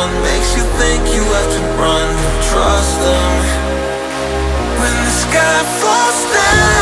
All sky falls with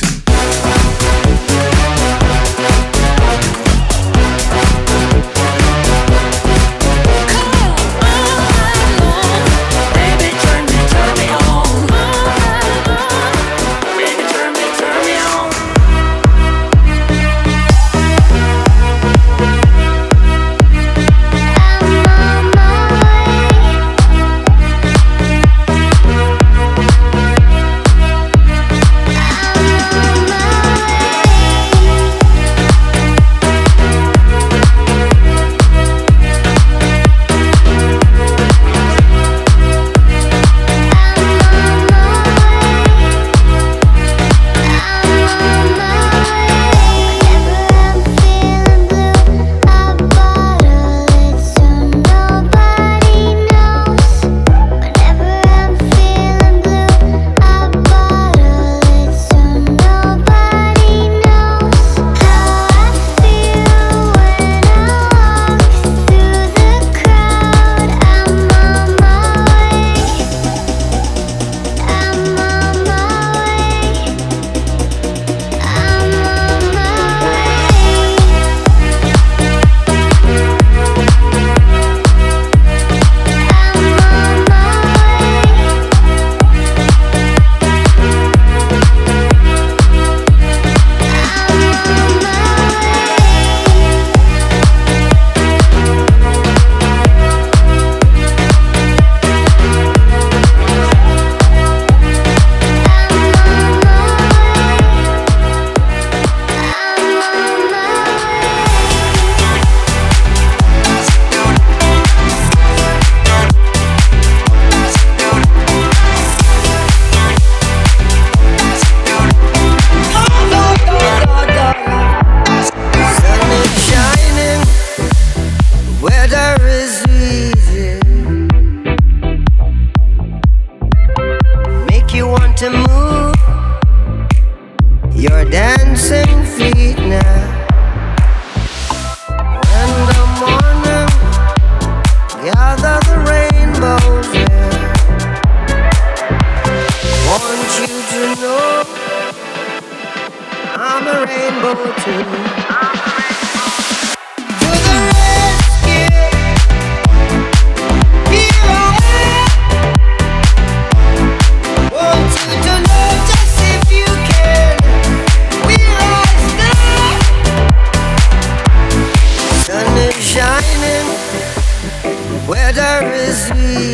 Lucy. your dancing feet now. When the morning gather the rainbows yeah. want you to know I'm a rainbow too. murderous me.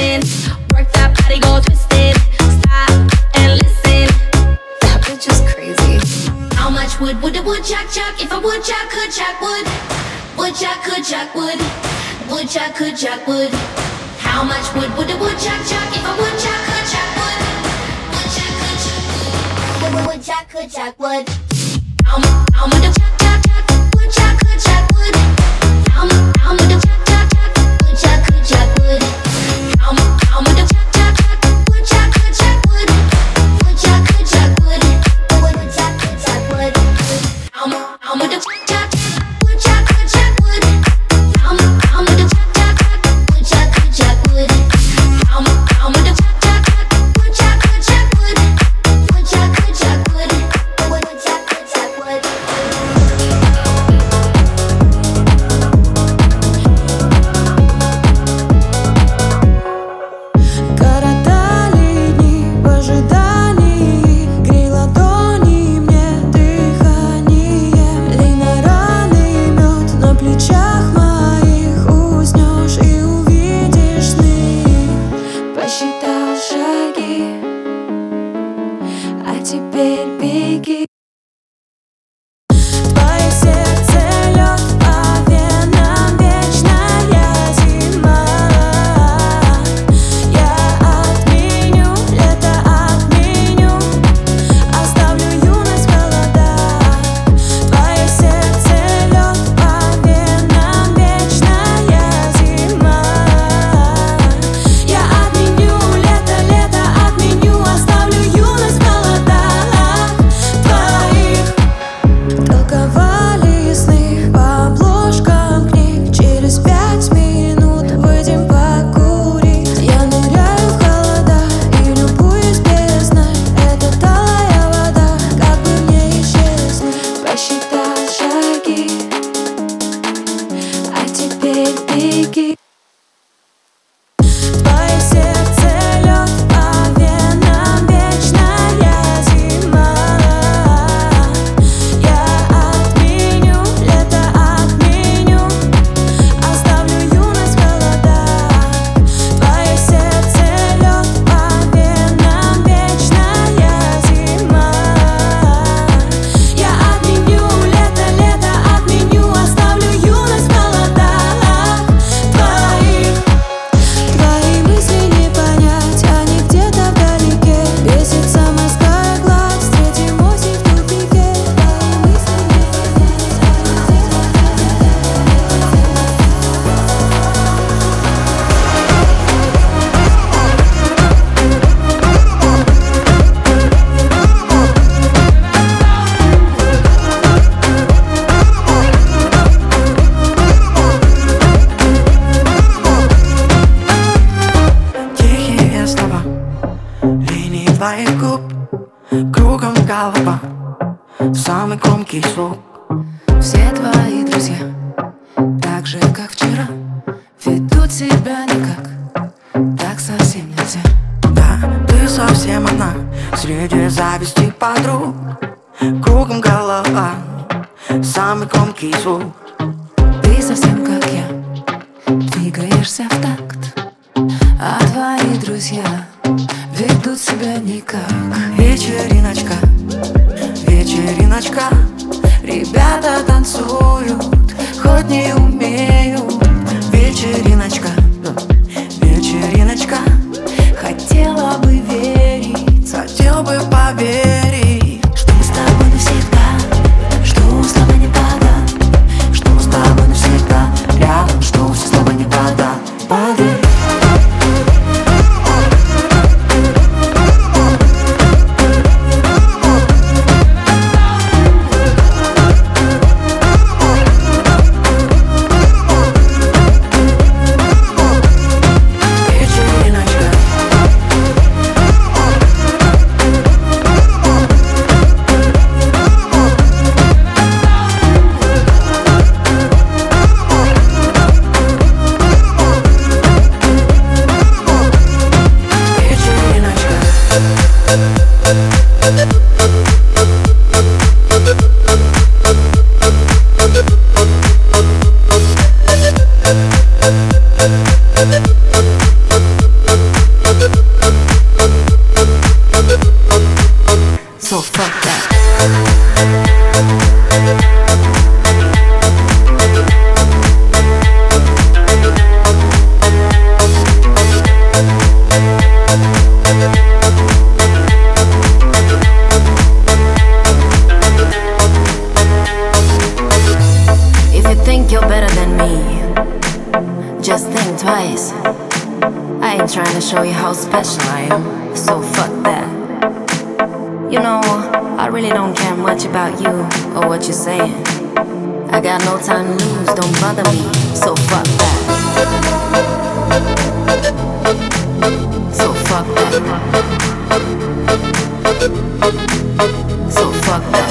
missing. Work that body, go twisted. Stop and listen. That bitch is crazy. How much wood would a woodchuck chuck? If a woodchuck could chuck wood, woodchuck could chuck wood, woodchuck could chuck wood. How much wood would a woodchuck chuck? If a woodchuck could chuck wood, woodchuck could chuck wood, woodchuck could wood. How much? Голова. Самый громкий звук. Все твои друзья Так же, как вчера Ведут себя никак. Так совсем нельзя. Да, ты совсем одна Среди зависти подруг. Кругом голова. Самый громкий звук Ребята танцуют, хоть не умеют Вечериночка, fuck that. You know, I really don't care much about you or what you're saying. I got no time to lose, don't bother me, so fuck that. So fuck that. So fuck that.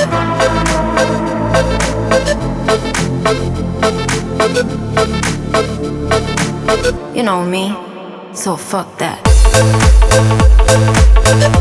You know me, so fuck that. So fuck